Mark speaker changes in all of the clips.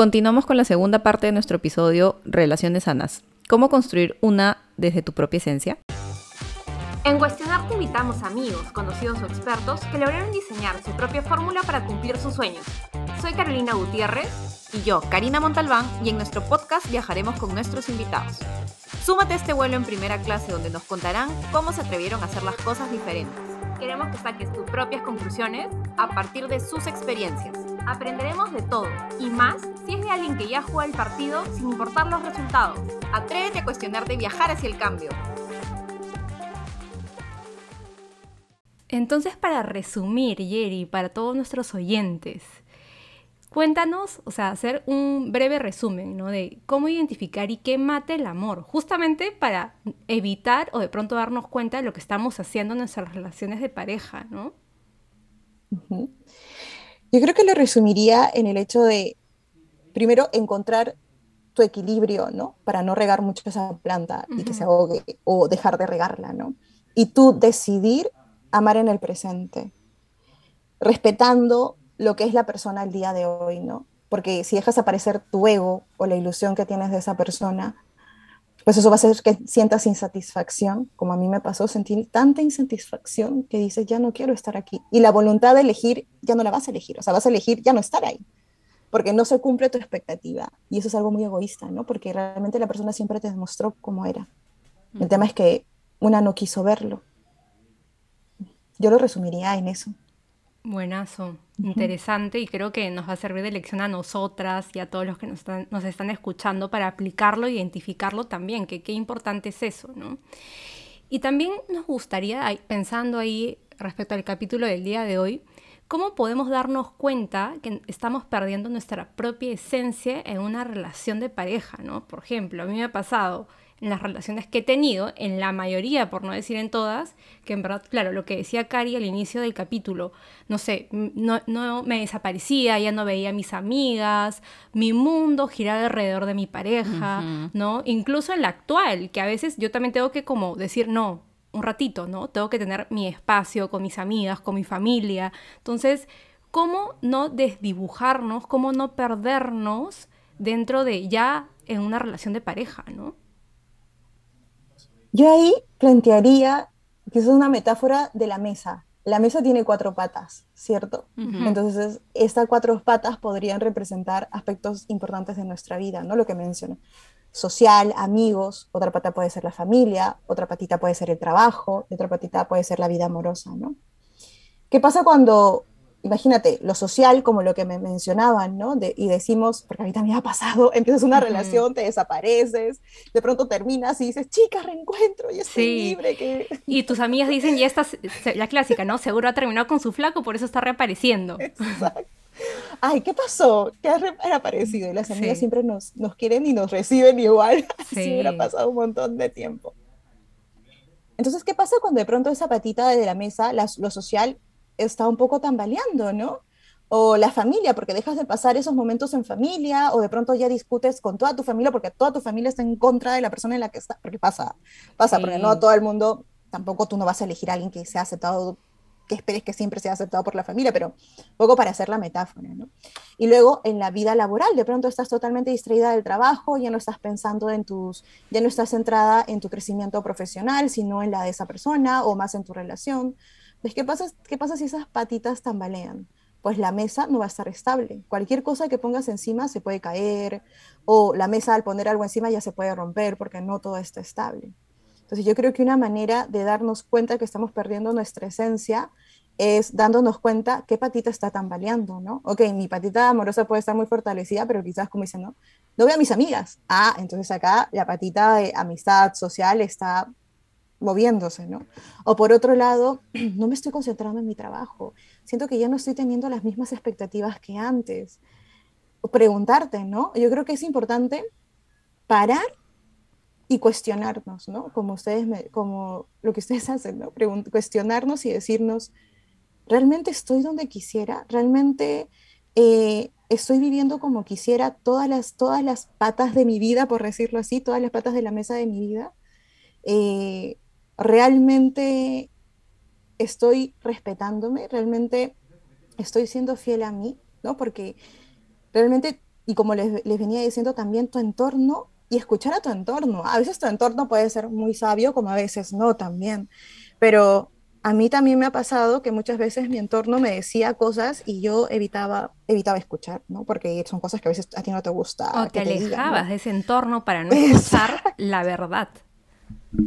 Speaker 1: continuamos con la segunda parte de nuestro episodio Relaciones sanas. ¿Cómo construir una desde tu propia esencia?
Speaker 2: En Cuestionar te invitamos amigos, conocidos o expertos que lograron diseñar su propia fórmula para cumplir sus sueños. Soy Carolina Gutiérrez
Speaker 1: y yo, Karina Montalbán, y en nuestro podcast viajaremos con nuestros invitados. Súmate a este vuelo en primera clase donde nos contarán cómo se atrevieron a hacer las cosas diferentes.
Speaker 2: Queremos que saques tus propias conclusiones a partir de sus experiencias. Aprenderemos de todo y más si es de alguien que ya juega el partido sin importar los resultados.
Speaker 1: Atrévete a cuestionarte y viajar hacia el cambio.
Speaker 3: Entonces, para resumir, Jerry, para todos nuestros oyentes, cuéntanos, o sea, hacer un breve resumen, ¿no? De cómo identificar y qué mate el amor, justamente para evitar o de pronto darnos cuenta de lo que estamos haciendo en nuestras relaciones de pareja, ¿no?
Speaker 4: Yo creo que lo resumiría en el hecho de, primero, encontrar tu equilibrio, ¿no? Para no regar mucho esa planta y que se ahogue o dejar de regarla, ¿no? Y tú decidir amar en el presente, respetando lo que es la persona al día de hoy, ¿no? Porque si dejas aparecer tu ego o la ilusión que tienes de esa persona, pues eso va a hacer que sientas insatisfacción, como a mí me pasó, sentir tanta insatisfacción que dices, ya no quiero estar aquí. Y la voluntad de elegir, ya no la vas a elegir, o sea, vas a elegir ya no estar ahí, porque no se cumple tu expectativa. Y eso es algo muy egoísta, ¿no? Porque realmente la persona siempre te demostró cómo era. El tema es que una no quiso verlo. Yo lo resumiría en eso.
Speaker 3: Buenazo, interesante y creo que nos va a servir de lección a nosotras y a todos los que nos están, nos están escuchando para aplicarlo e identificarlo también, que qué importante es eso, ¿no? Y también nos gustaría, pensando ahí respecto al capítulo del día de hoy, cómo podemos darnos cuenta que estamos perdiendo nuestra propia esencia en una relación de pareja, ¿no? Por ejemplo, a mí me ha pasado en las relaciones que he tenido, en la mayoría, por no decir en todas, que en verdad, claro, lo que decía Cari al inicio del capítulo, no sé, no, no me desaparecía, ya no veía a mis amigas, mi mundo giraba alrededor de mi pareja, ¿no? Incluso en la actual, que a veces yo también tengo que como decir, no, un ratito, ¿no? Tengo que tener mi espacio con mis amigas, con mi familia. Entonces, ¿cómo no desdibujarnos, cómo no perdernos dentro de ya en una relación de pareja, ¿no?
Speaker 4: Yo ahí plantearía que es una metáfora de la mesa. La mesa tiene cuatro patas, ¿cierto? Entonces, estas cuatro patas podrían representar aspectos importantes de nuestra vida, ¿no? Lo que mencioné. Social, amigos, otra pata puede ser la familia, otra patita puede ser el trabajo, y otra patita puede ser la vida amorosa, ¿no? ¿Qué pasa cuando imagínate, lo social, como lo que me mencionaban, ¿no? y decimos, porque a mí también ha pasado, empiezas una relación, te desapareces, de pronto terminas y dices, chica, reencuentro, y estoy libre. Que...
Speaker 3: Y tus amigas dicen, ya estás, la clásica, ¿no? Seguro ha terminado con su flaco, por eso está reapareciendo.
Speaker 4: Exacto. Ay, ¿qué pasó? ¿Qué ha reaparecido? Y las amigas siempre nos, nos quieren y nos reciben igual, sí. si hubiera pasado un montón de tiempo. Entonces, ¿qué pasa cuando de pronto esa patita de la mesa, lo social, está un poco tambaleando, ¿no? O la familia, porque dejas de pasar esos momentos en familia, o de pronto ya discutes con toda tu familia, porque toda tu familia está en contra de la persona en la que está, porque pasa, pasa, porque no todo el mundo, tampoco tú no vas a elegir a alguien que sea aceptado, que esperes que siempre sea aceptado por la familia, pero poco para hacer la metáfora, ¿no? Y luego en la vida laboral, de pronto estás totalmente distraída del trabajo, ya no estás pensando en tus, ya no estás centrada en tu crecimiento profesional, sino en la de esa persona o más en tu relación. ¿Qué pasa, ¿qué pasa si esas patitas tambalean? Pues la mesa no va a estar estable. Cualquier cosa que pongas encima se puede caer, o la mesa al poner algo encima ya se puede romper porque no todo está estable. Entonces yo creo que una manera de darnos cuenta que estamos perdiendo nuestra esencia es dándonos cuenta qué patita está tambaleando, ¿no? Ok, mi patita amorosa puede estar muy fortalecida, pero quizás como dicen, ¿no? No veo a mis amigas. Ah, entonces acá la patita de amistad social está moviéndose, ¿no? O por otro lado, no me estoy concentrando en mi trabajo. Siento que ya no estoy teniendo las mismas expectativas que antes. Preguntarte, ¿no? Yo creo que es importante parar y cuestionarnos, ¿no? Como ustedes, me, como lo que ustedes hacen, ¿no? cuestionarnos y decirnos, ¿realmente estoy donde quisiera? ¿Realmente eh, estoy viviendo como quisiera todas las, todas las patas de mi vida, por decirlo así, todas las patas de la mesa de mi vida? Eh, realmente estoy respetándome, realmente estoy siendo fiel a mí, ¿no? Porque realmente y como les, les venía diciendo también tu entorno y escuchar a tu entorno. A veces tu entorno puede ser muy sabio, como a veces no también, pero a mí también me ha pasado que muchas veces mi entorno me decía cosas y yo evitaba, evitaba escuchar, ¿no? Porque son cosas que a veces a ti no te gusta.
Speaker 3: O te alejabas de ese entorno para no escuchar la verdad.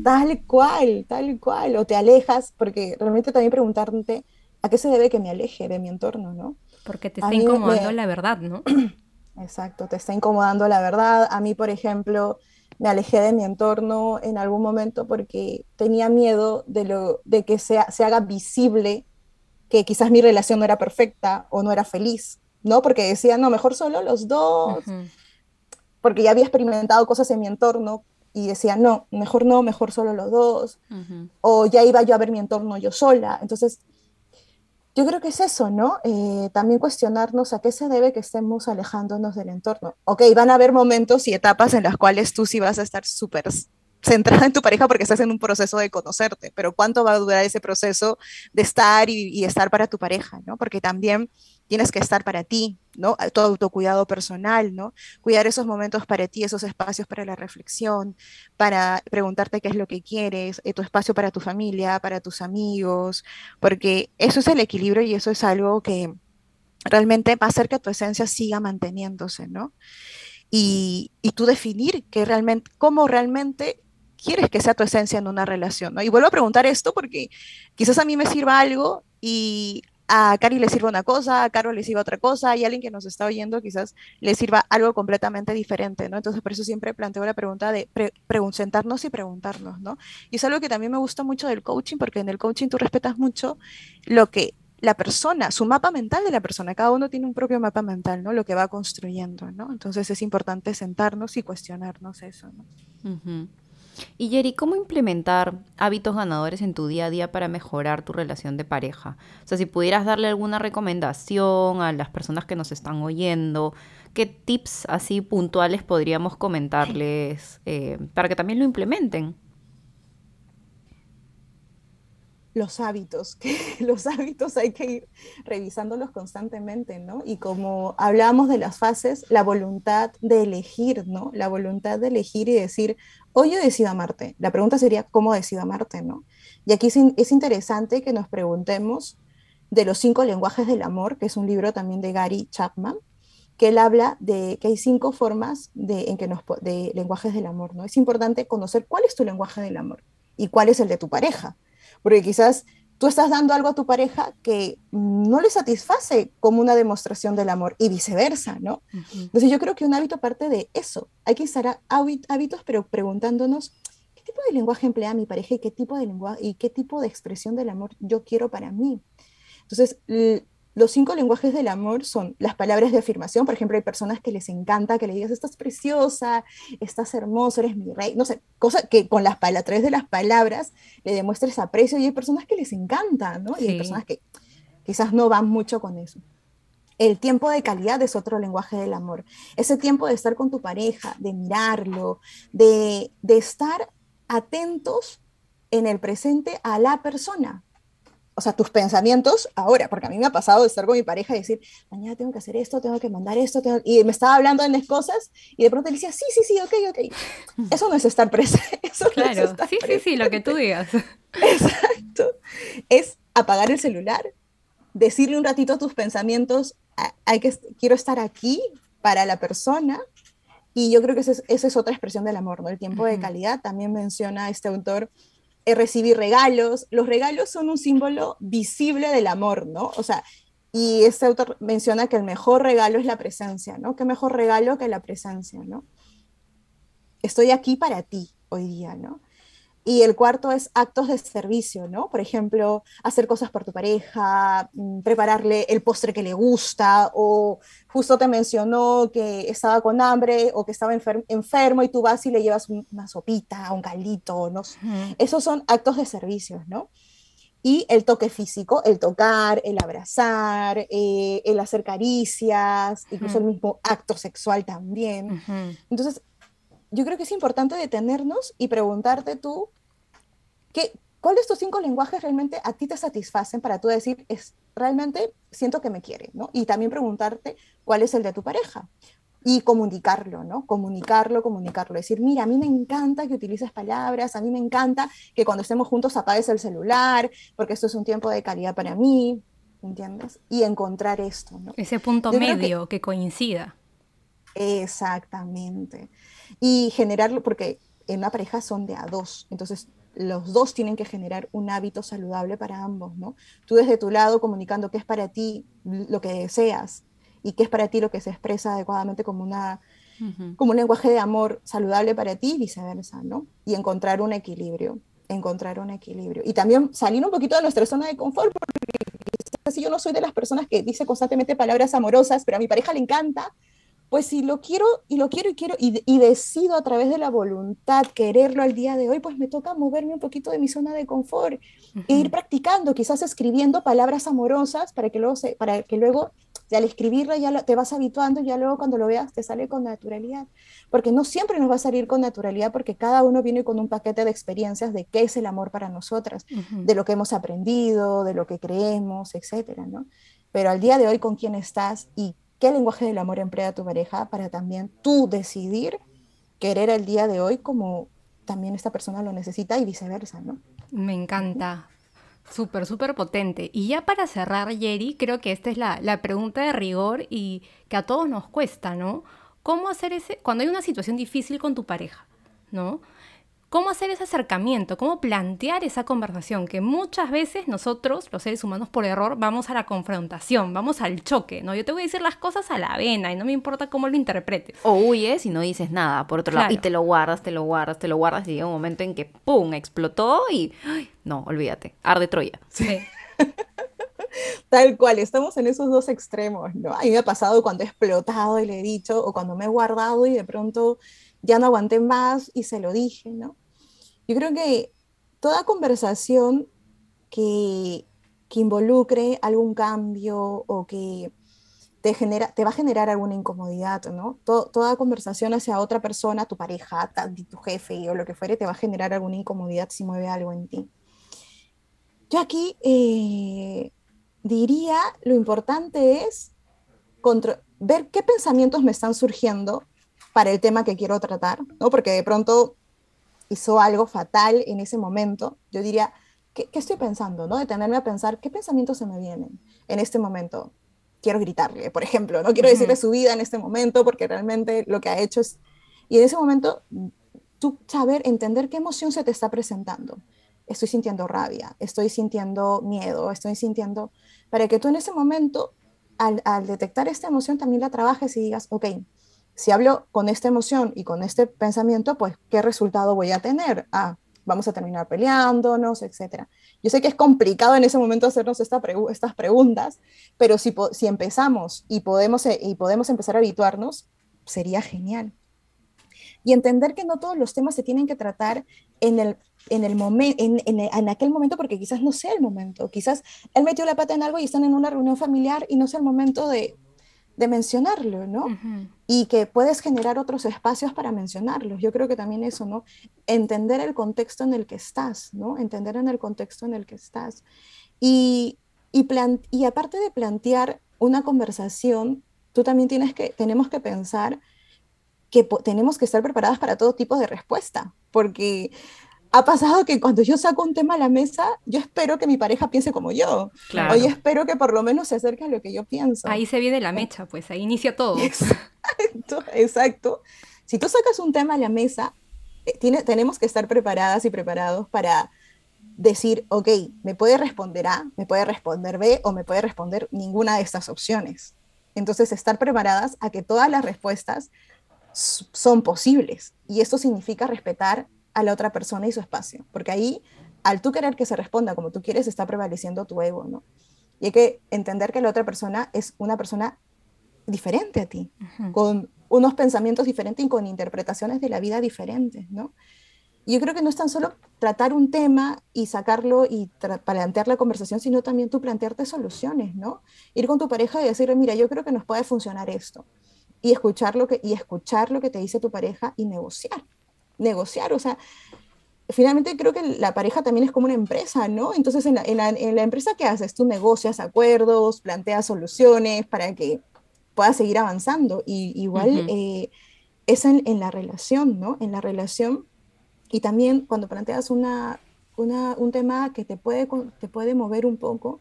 Speaker 4: Tal cual, tal cual. O te alejas, porque realmente también preguntarte a qué se debe que me aleje de mi entorno, ¿no?
Speaker 3: Porque te está incomodando la verdad, ¿no?
Speaker 4: Exacto, te está incomodando la verdad. A mí, por ejemplo, me alejé de mi entorno en algún momento porque tenía miedo de, lo, de que sea, se haga visible que quizás mi relación no era perfecta o no era feliz, ¿no? Porque decía, no, mejor solo los dos, porque ya había experimentado cosas en mi entorno y decía, no, mejor no, mejor solo los dos, o ya iba yo a ver mi entorno yo sola. Entonces, yo creo que es eso, ¿no? Eh, también cuestionarnos a qué se debe que estemos alejándonos del entorno. Ok, van a haber momentos y etapas en las cuales tú sí vas a estar súper centrada en tu pareja porque estás en un proceso de conocerte, pero ¿cuánto va a durar ese proceso de estar y, y estar para tu pareja, ¿no? Porque también tienes que estar para ti, ¿no? Todo autocuidado personal, ¿no? Cuidar esos momentos para ti, esos espacios para la reflexión, para preguntarte qué es lo que quieres, eh, tu espacio para tu familia, para tus amigos, porque eso es el equilibrio y eso es algo que realmente va a hacer que tu esencia siga manteniéndose, ¿no? Y, y tú definir que realmente, cómo realmente quieres que sea tu esencia en una relación, ¿no? Y vuelvo a preguntar esto porque quizás a mí me sirva algo y a Cari le sirva una cosa, a Caro le sirva otra cosa, y a alguien que nos está oyendo quizás le sirva algo completamente diferente, ¿no? Entonces, por eso siempre planteo la pregunta de sentarnos y preguntarnos, ¿no? Y es algo que también me gusta mucho del coaching, porque en el coaching tú respetas mucho lo que la persona, su mapa mental de la persona, cada uno tiene un propio mapa mental, ¿no? Lo que va construyendo, ¿no? Entonces es importante sentarnos y cuestionarnos eso, ¿no?
Speaker 1: Y Jerry, ¿cómo implementar hábitos ganadores en tu día a día para mejorar tu relación de pareja? O sea, si pudieras darle alguna recomendación a las personas que nos están oyendo, ¿qué tips así puntuales podríamos comentarles eh, para que también lo implementen?
Speaker 4: Los hábitos, que los hábitos hay que ir revisándolos constantemente, ¿no? Y como hablamos de las fases, la voluntad de elegir, ¿no? La voluntad de elegir y decir, hoy yo decido amarte. La pregunta sería, ¿cómo decido amarte, ¿no? Y aquí es, interesante que nos preguntemos de los cinco lenguajes del amor, que es un libro también de Gary Chapman, que él habla de que hay cinco formas de, en que nos, de lenguajes del amor, ¿no? Es importante conocer cuál es tu lenguaje del amor y cuál es el de tu pareja porque quizás tú estás dando algo a tu pareja que no le satisface como una demostración del amor y viceversa, ¿no? Entonces yo creo que un hábito parte de eso. Hay que instalar hábitos, pero preguntándonos qué tipo de lenguaje emplea mi pareja y qué tipo de lenguaje y qué tipo de expresión del amor yo quiero para mí. Entonces, los cinco lenguajes del amor son las palabras de afirmación. Por ejemplo, hay personas que les encanta que le digas, estás preciosa, estás hermoso, eres mi rey. No sé, cosa que con las a través de las palabras le demuestres aprecio. Y hay personas que les encanta, ¿no? Y hay personas que quizás no van mucho con eso. El tiempo de calidad es otro lenguaje del amor. Ese tiempo de estar con tu pareja, de mirarlo, de, de estar atentos en el presente a la persona, o sea, tus pensamientos ahora, porque a mí me ha pasado de estar con mi pareja y decir, mañana tengo que hacer esto, tengo que mandar esto, y me estaba hablando en las cosas y de pronto le decía, sí, sí, sí, ok, ok. Eso no es estar presente. Eso
Speaker 3: claro, sí, sí, sí, lo que tú digas.
Speaker 4: Exacto. Es apagar el celular, decirle un ratito tus pensamientos, hay que, quiero estar aquí para la persona. Y yo creo que esa es, otra expresión del amor, ¿no? El tiempo de calidad. También menciona este autor eh, recibir regalos. Los regalos son un símbolo visible del amor, ¿no? O sea, y este autor menciona que el mejor regalo es la presencia, ¿no? ¿Qué mejor regalo que la presencia, ¿no? Estoy aquí para ti hoy día, ¿no? Y el cuarto es actos de servicio, ¿no? Por ejemplo, hacer cosas por tu pareja, mm, prepararle el postre que le gusta, o justo te mencionó que estaba con hambre o que estaba enfermo y tú vas y le llevas una sopita, un caldito, ¿no? Esos son actos de servicio, ¿no? Y el toque físico, el tocar, el abrazar, eh, el hacer caricias, incluso el mismo acto sexual también. Entonces, yo creo que es importante detenernos y preguntarte tú, ¿qué, ¿cuáles de estos cinco lenguajes realmente a ti te satisfacen para tú decir, es, realmente siento que me quiere, ¿no? Y también preguntarte cuál es el de tu pareja. y comunicarlo, ¿no? Comunicarlo, comunicarlo. Decir, mira, a mí me encanta que utilices palabras, a mí me encanta que cuando estemos juntos apagues el celular, porque esto es un tiempo de calidad para mí, ¿entiendes? Y encontrar esto, ¿no?
Speaker 3: Ese punto medio que, coincida.
Speaker 4: Exactamente. Y generarlo, porque en una pareja son de a dos, entonces los dos tienen que generar un hábito saludable para ambos, ¿no? Tú desde tu lado comunicando qué es para ti lo que deseas y qué es para ti lo que se expresa adecuadamente como, una, como un lenguaje de amor saludable para ti y viceversa, ¿no? Y encontrar un equilibrio, encontrar un equilibrio. Y también salir un poquito de nuestra zona de confort, porque si yo no soy de las personas que dice constantemente palabras amorosas, pero a mi pareja le encanta, pues si lo quiero y lo quiero y quiero y, decido a través de la voluntad quererlo al día de hoy, pues me toca moverme un poquito de mi zona de confort e ir practicando, quizás escribiendo palabras amorosas para que luego, se, para que luego al escribirlo ya te vas habituando y ya luego cuando lo veas te sale con naturalidad. Porque no siempre nos va a salir con naturalidad porque cada uno viene con un paquete de experiencias de qué es el amor para nosotras, de lo que hemos aprendido, de lo que creemos, etcétera, ¿no? Pero al día de hoy, ¿con quién estás y qué lenguaje del amor emplea tu pareja para también tú decidir querer el día de hoy como también esta persona lo necesita y viceversa, ¿no?
Speaker 3: Me encanta. Súper, súper potente. Y ya para cerrar, Jerry, creo que esta es la, la, pregunta de rigor y que a todos nos cuesta, ¿no? ¿Cómo hacer ese, cuando hay una situación difícil con tu pareja, ¿no? Cómo hacer ese acercamiento, cómo plantear esa conversación, que muchas veces nosotros, los seres humanos, por error, vamos a la confrontación, vamos al choque, ¿no? Yo te voy a decir las cosas a la vena y no me importa cómo lo interpretes.
Speaker 1: O huyes y no dices nada, por otro lado, y te lo guardas, te lo guardas, te lo guardas, y llega un momento en que, ¡pum!, explotó y, no, olvídate, arde Troya.
Speaker 3: Sí.
Speaker 4: Tal cual, estamos en esos dos extremos, ¿no? A mí me ha pasado cuando he explotado y le he dicho, o cuando me he guardado y de pronto ya no aguanté más y se lo dije, ¿no? Yo creo que toda conversación que, involucre algún cambio o que te, genera, te va a generar alguna incomodidad, ¿no? toda conversación hacia otra persona, tu pareja, tu jefe o lo que fuere, te va a generar alguna incomodidad si mueve algo en ti. Yo aquí eh, diría, lo importante es ver qué pensamientos me están surgiendo para el tema que quiero tratar, ¿no? Porque de pronto hizo algo fatal en ese momento, yo diría, ¿qué, estoy pensando? ¿no? Detenerme a pensar, ¿qué pensamientos se me vienen en este momento? Quiero gritarle, por ejemplo, no quiero decirle su vida en este momento porque realmente lo que ha hecho es... Y en ese momento, tú saber, entender qué emoción se te está presentando. Estoy sintiendo rabia, estoy sintiendo miedo, estoy sintiendo... Para que tú en ese momento, al, al detectar esta emoción, también la trabajes y digas, ok, si hablo con esta emoción y con este pensamiento, pues, ¿qué resultado voy a tener? Ah, vamos a terminar peleándonos, etc. Yo sé que es complicado en ese momento hacernos estas preguntas, pero si, si empezamos y podemos, eh, y podemos empezar a habituarnos, sería genial. Y entender que no todos los temas se tienen que tratar en el, en el momento, en, en, aquel momento, porque quizás no sea el momento. Quizás él metió la pata en algo y están en una reunión familiar y no sea el momento de, de mencionarlo, ¿no? Y que puedes generar otros espacios para mencionarlos. Yo creo que también eso, ¿no? Entender el contexto en el que estás, ¿no? Entender en el contexto en el que estás. Y, y, y aparte de plantear una conversación, tú también tienes que, tenemos que pensar que tenemos que estar preparadas para todo tipo de respuesta, porque ha pasado que cuando yo saco un tema a la mesa, yo espero que mi pareja piense como yo. Claro. O yo espero que por lo menos se acerque a lo que yo pienso.
Speaker 3: Ahí se viene la mecha, pues ahí inicia todo.
Speaker 4: Exacto, exacto. Si tú sacas un tema a la mesa, eh, tiene, tenemos que estar preparadas y preparados para decir, ok, me puede responder A, me puede responder B o me puede responder ninguna de estas opciones. Entonces, estar preparadas a que todas las respuestas son posibles. Y esto significa respetar a la otra persona y su espacio, porque ahí, al tú querer que se responda como tú quieres, está prevaleciendo tu ego, ¿no? Y hay que entender que la otra persona es una persona diferente a ti, con unos pensamientos diferentes y con interpretaciones de la vida diferentes, ¿no? Y yo creo que no es tan solo tratar un tema y sacarlo y plantear la conversación, sino también tú plantearte soluciones, ¿no? Ir con tu pareja y decirle, mira, yo creo que nos puede funcionar esto. Y escuchar lo que, y escuchar lo que te dice tu pareja y negociar negociar, o sea, finalmente creo que la pareja también es como una empresa, ¿no? Entonces, en la, en la, empresa, ¿qué haces? Tú negocias acuerdos, planteas soluciones para que puedas seguir avanzando. Y igual eh, es en, la relación, ¿no? En la relación. Y también cuando planteas una, un tema que te puede, te puede mover un poco,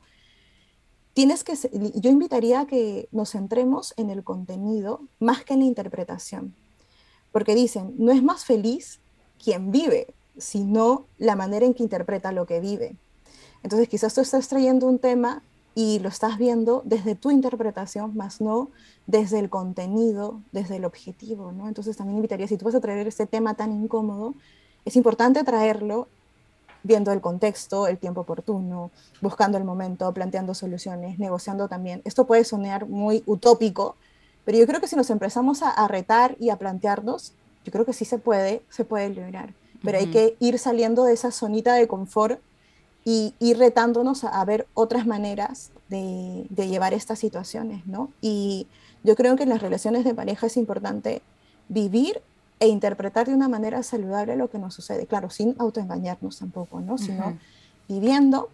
Speaker 4: tienes que, yo invitaría a que nos centremos en el contenido más que en la interpretación. Porque dicen, no es más feliz quien vive, sino la manera en que interpreta lo que vive. Entonces quizás tú estás trayendo un tema y lo estás viendo desde tu interpretación, más no desde el contenido, desde el objetivo, ¿no? Entonces también invitaría, si tú vas a traer este tema tan incómodo, es importante traerlo viendo el contexto, el tiempo oportuno, buscando el momento, planteando soluciones, negociando también. Esto puede sonar muy utópico, pero yo creo que si nos empezamos a, retar y a plantearnos, yo creo que sí se puede, se puede lograr. Pero hay que ir saliendo de esa zonita de confort y ir retándonos a, ver otras maneras de, llevar estas situaciones, ¿no? Y yo creo que en las relaciones de pareja es importante vivir e interpretar de una manera saludable lo que nos sucede, claro, sin autoengañarnos tampoco, ¿no? Sino viviendo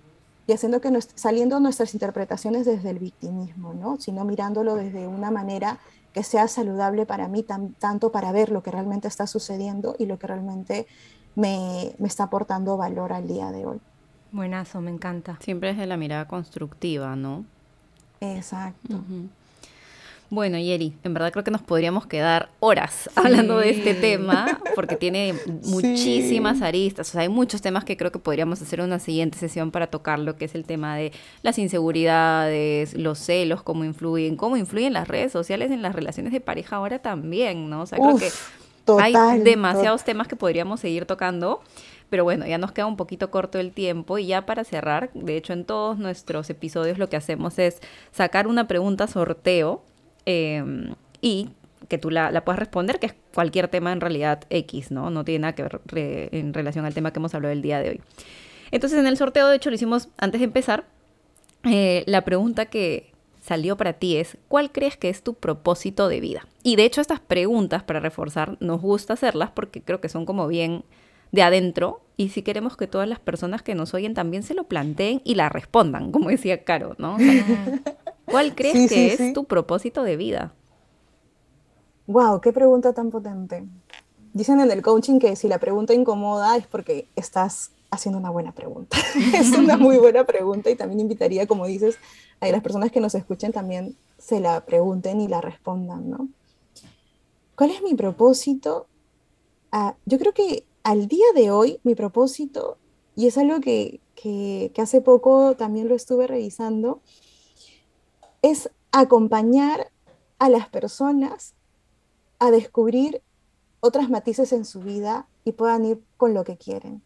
Speaker 4: y haciendo que saliendo nuestras interpretaciones desde el victimismo, ¿no? Sino mirándolo desde una manera que sea saludable para mí, tanto para ver lo que realmente está sucediendo y lo que realmente me, me está aportando valor al día de hoy.
Speaker 3: Buenazo, me encanta.
Speaker 1: Siempre es de la mirada constructiva, ¿no?
Speaker 4: Exacto.
Speaker 1: Bueno, Yeri, en verdad creo que nos podríamos quedar horas hablando de este tema, porque tiene muchísimas aristas. O sea, hay muchos temas que creo que podríamos hacer una siguiente sesión para tocarlo, que es el tema de las inseguridades, los celos, cómo influyen, cómo influyen las redes sociales en las relaciones de pareja ahora también, ¿no? O sea, creo que hay demasiados temas que podríamos seguir tocando. Pero bueno, ya nos queda un poquito corto el tiempo y ya para cerrar, de hecho en todos nuestros episodios lo que hacemos es sacar una pregunta sorteo em, y que tú la, puedas responder, que es cualquier tema en realidad X, ¿no? No tiene nada que ver en relación al tema que hemos hablado el día de hoy. Entonces en el sorteo, de hecho, lo hicimos antes de empezar. Eh, la pregunta que salió para ti es, ¿cuál crees que es tu propósito de vida? Y de hecho estas preguntas, para reforzar, nos gusta hacerlas porque creo que son como bien de adentro y si queremos que todas las personas que nos oyen también se lo planteen y la respondan, como decía Caro, ¿no? ¿Cuál crees que es tu propósito de vida?
Speaker 4: Wow, qué pregunta tan potente. Dicen en el coaching que si la pregunta incomoda es porque estás haciendo una buena pregunta. es una muy buena pregunta y también invitaría, como dices, a que las personas que nos escuchen también se la pregunten y la respondan, ¿no? ¿Cuál es mi propósito? Ah, yo creo que al día de hoy, mi propósito, y es algo que, hace poco también lo estuve revisando, es acompañar a las personas a descubrir otras matices en su vida y puedan ir con lo que quieren.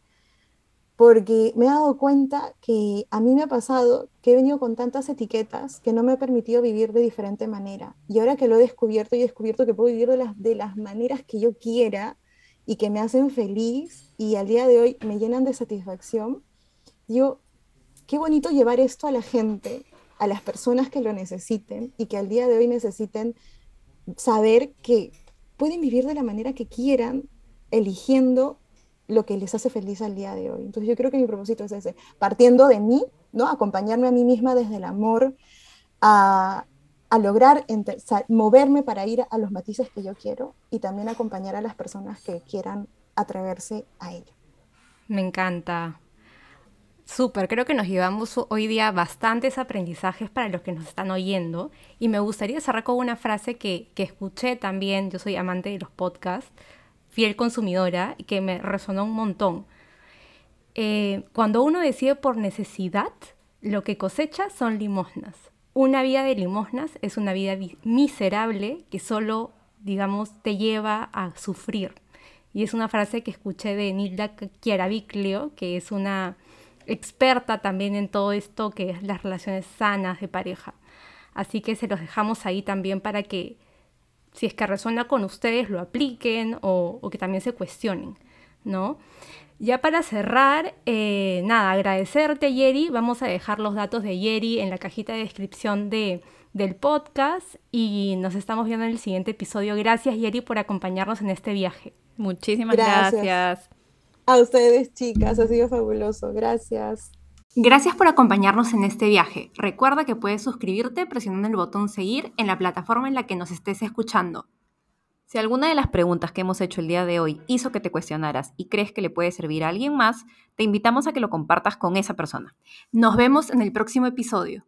Speaker 4: Porque me he dado cuenta que a mí me ha pasado que he venido con tantas etiquetas que no me ha permitido vivir de diferente manera. Y ahora que lo he descubierto y he descubierto que puedo vivir de las, de las maneras que yo quiera, y que me hacen feliz y al día de hoy me llenan de satisfacción, yo, qué bonito llevar esto a la gente, a las personas que lo necesiten y que al día de hoy necesiten saber que pueden vivir de la manera que quieran, eligiendo lo que les hace feliz al día de hoy. Entonces yo creo que mi propósito es ese, partiendo de mí, ¿no? Acompañarme a mí misma desde el amor a, a lograr moverme para ir a los matices que yo quiero y también acompañar a las personas que quieran atreverse a ello.
Speaker 3: Me encanta. Súper, creo que nos llevamos hoy día bastantes aprendizajes para los que nos están oyendo y me gustaría cerrar con una frase que, escuché también, yo soy amante de los podcasts, fiel consumidora y que me resonó un montón. Eh, cuando uno decide por necesidad, lo que cosecha son limosnas. Una vida de limosnas es una vida miserable que solo, digamos, te lleva a sufrir. Y es una frase que escuché de Nilda Chiaraviglio, que es una experta también en todo esto que es las relaciones sanas de pareja. Así que se los dejamos ahí también para que, si es que resuena con ustedes, lo apliquen o, o que también se cuestionen, ¿no? Ya para cerrar, eh, nada, agradecerte Yeri. Vamos a dejar los datos de Yeri en la cajita de descripción de, del podcast y nos estamos viendo en el siguiente episodio. Gracias Yeri por acompañarnos en este viaje.
Speaker 1: Muchísimas gracias.
Speaker 4: A ustedes chicas, ha sido fabuloso. Gracias.
Speaker 3: Gracias por acompañarnos en este viaje. Recuerda que puedes suscribirte presionando el botón seguir en la plataforma en la que nos estés escuchando.
Speaker 1: Si alguna de las preguntas que hemos hecho el día de hoy hizo que te cuestionaras y crees que le puede servir a alguien más, te invitamos a que lo compartas con esa persona.
Speaker 3: Nos vemos en el próximo episodio.